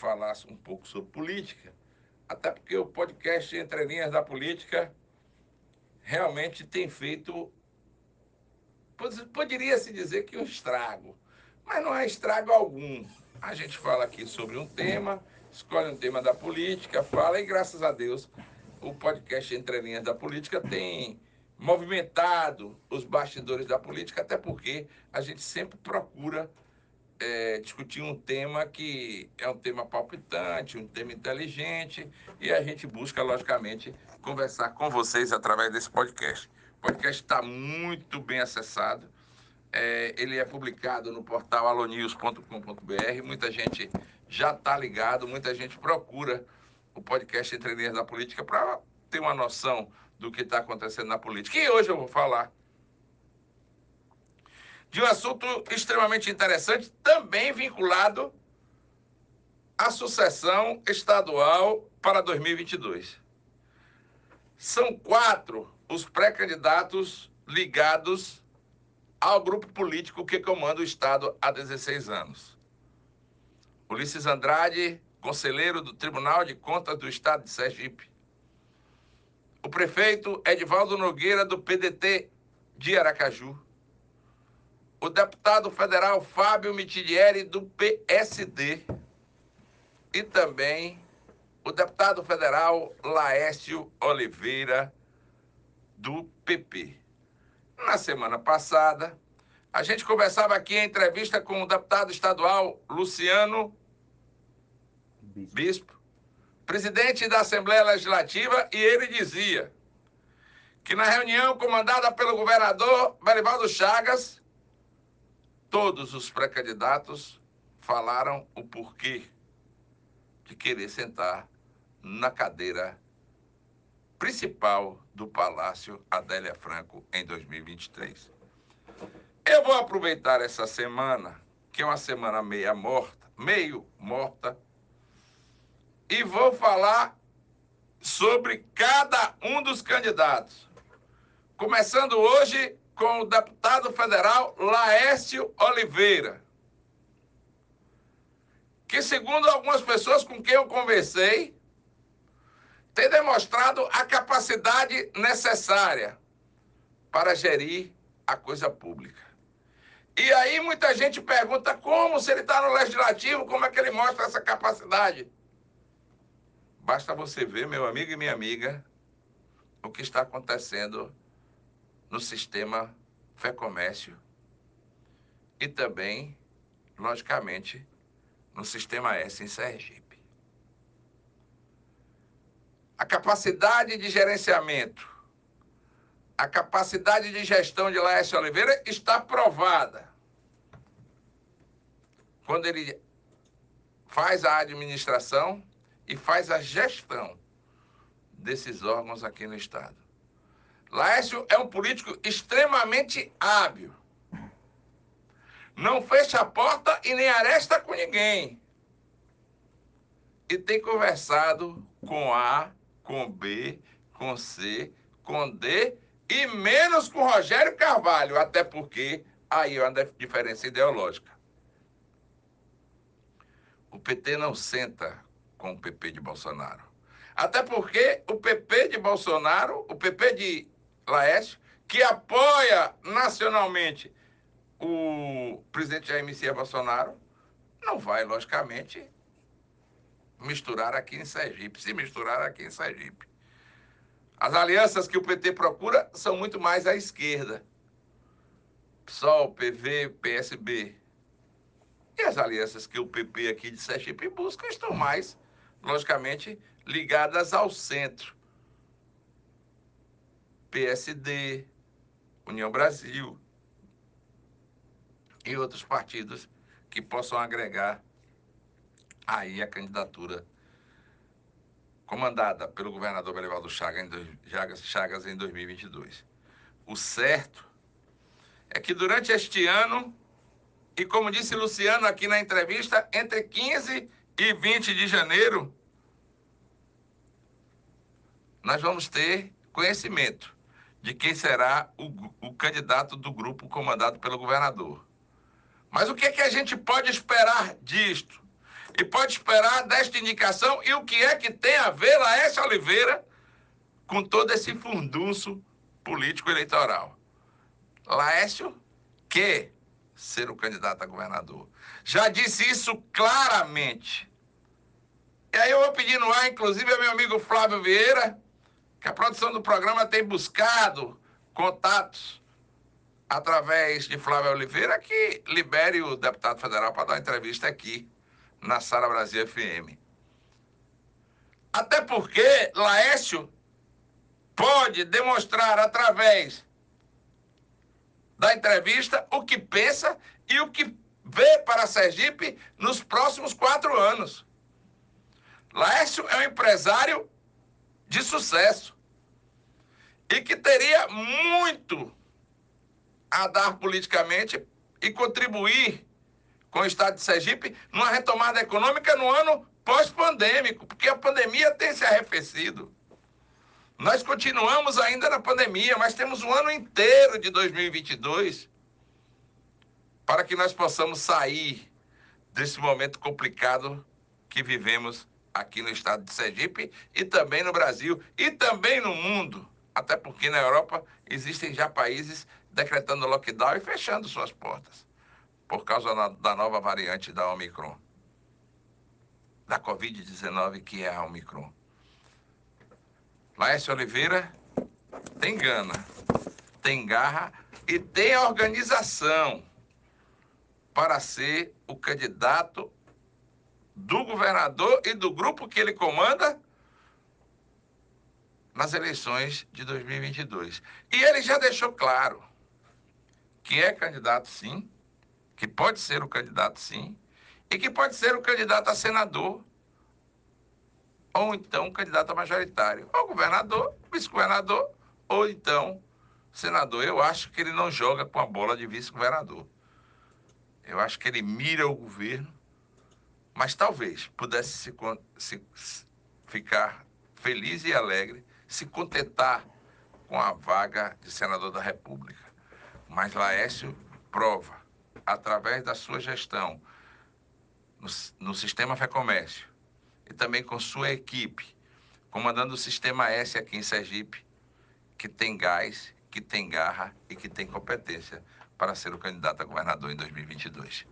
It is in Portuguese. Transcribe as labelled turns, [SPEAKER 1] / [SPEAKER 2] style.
[SPEAKER 1] falar um pouco sobre política, até porque o podcast Entre Linhas da Política realmente tem feito, poderia-se dizer que um estrago, mas não é estrago algum. A gente fala aqui sobre um tema, escolhe um tema da política, fala e graças a Deus o podcast Entre Linhas da Política tem movimentado os bastidores da política, até porque a gente sempre procura é, discutir um tema que é um tema palpitante, um tema inteligente, e a gente busca, logicamente, conversar com vocês através desse podcast. O podcast está muito bem acessado. É, ele é publicado no portal alonews.com.br. Muita gente já está ligado, muita gente procura o podcast Entre Linhas da Política para ter uma noção do que está acontecendo na política. E hoje eu vou falar de um assunto extremamente interessante, também vinculado à sucessão estadual para 2022. São quatro os pré-candidatos ligados ao grupo político que comanda o Estado há 16 anos. Ulisses Andrade, conselheiro do Tribunal de Contas do Estado de Sergipe. O prefeito Edivaldo Nogueira, do PDT de Aracaju. O deputado federal Fábio Mitidieri, do PSD. E também o deputado federal Laércio Oliveira, do PP. Na semana passada, a gente conversava aqui em entrevista com o deputado estadual Luciano Bispo. Bispo, presidente da Assembleia Legislativa, e ele dizia que na reunião comandada pelo governador Berivaldo Chagas, todos os pré-candidatos falaram o porquê de querer sentar na cadeira principal do Palácio Adélia Franco em 2023. Eu vou aproveitar essa semana, que é uma semana meia morta, meio morta, e vou falar sobre cada um dos candidatos. Começando hoje com o deputado federal Laércio Oliveira, que, segundo algumas pessoas com quem eu conversei, tem demonstrado a capacidade necessária para gerir a coisa pública. E aí muita gente pergunta como, se ele está no legislativo, como é que ele mostra essa capacidade? Basta você ver, meu amigo e minha amiga, o que está acontecendo no sistema Fé Comércio e também, logicamente, no sistema S em Sergipe. A capacidade de gerenciamento, a capacidade de gestão de Laércio Oliveira está provada. Quando ele faz a administração e faz a gestão desses órgãos aqui no Estado. Laércio é um político extremamente hábil. Não fecha a porta e nem aresta com ninguém. E tem conversado com A, com B, com C, com D e menos com Rogério Carvalho, até porque aí é uma diferença ideológica. O PT não senta com o PP de Bolsonaro. Até porque o PP de Bolsonaro, o PP de Laércio, que apoia nacionalmente o presidente Jair Messias Bolsonaro, não vai, logicamente, misturar aqui em Sergipe, se misturar aqui em Sergipe. As alianças que o PT procura são muito mais à esquerda. PSOL, PV, PSB. E as alianças que o PP aqui de Sergipe busca estão mais logicamente, ligadas ao centro. PSD, União Brasil e outros partidos que possam agregar aí a candidatura comandada pelo governador Belivaldo Chagas, Chagas em 2022. O certo é que durante este ano, e como disse Luciano aqui na entrevista, entre 15 e 20 de janeiro, nós vamos ter conhecimento de quem será o, o candidato do grupo comandado pelo governador. Mas o que, é que a gente pode esperar disto? e pode esperar desta indicação e o que é que tem a ver Laércio Oliveira com todo esse fundunço político eleitoral. Laércio quer ser o candidato a governador. Já disse isso claramente. E aí eu vou pedir no ar, inclusive, ao meu amigo Flávio Vieira, que a produção do programa tem buscado contatos através de Flávio Oliveira, que libere o deputado federal para dar entrevista aqui na Sara Brasil FM. Até porque Laércio pode demonstrar através da entrevista o que pensa e o que vê para Sergipe nos próximos quatro anos. Laércio é um empresário de sucesso e que teria muito a dar politicamente e contribuir com o Estado de Sergipe numa retomada econômica no ano pós-pandêmico, porque a pandemia tem se arrefecido. Nós continuamos ainda na pandemia, mas temos um ano inteiro de 2022 para que nós possamos sair desse momento complicado que vivemos aqui no estado de Sergipe e também no Brasil e também no mundo. Até porque na Europa existem já países decretando lockdown e fechando suas portas por causa da nova variante da Omicron, da Covid-19, que é a Omicron. Laércio Oliveira tem gana, tem garra e tem organização para ser o candidato do governador e do grupo que ele comanda nas eleições de 2022. E ele já deixou claro que é candidato sim, que pode ser o candidato sim, e que pode ser o candidato a senador, ou então candidato a majoritário, ou governador, vice-governador, ou então senador. Eu acho que ele não joga com a bola de vice-governador. Eu acho que ele mira o governo, mas talvez pudesse se, se, ficar feliz e alegre, se contentar com a vaga de senador da República. Mas Laércio prova através da sua gestão no, no sistema Fé Comércio e também com sua equipe, comandando o sistema S aqui em Sergipe, que tem gás, que tem garra e que tem competência para ser o candidato a governador em 2022.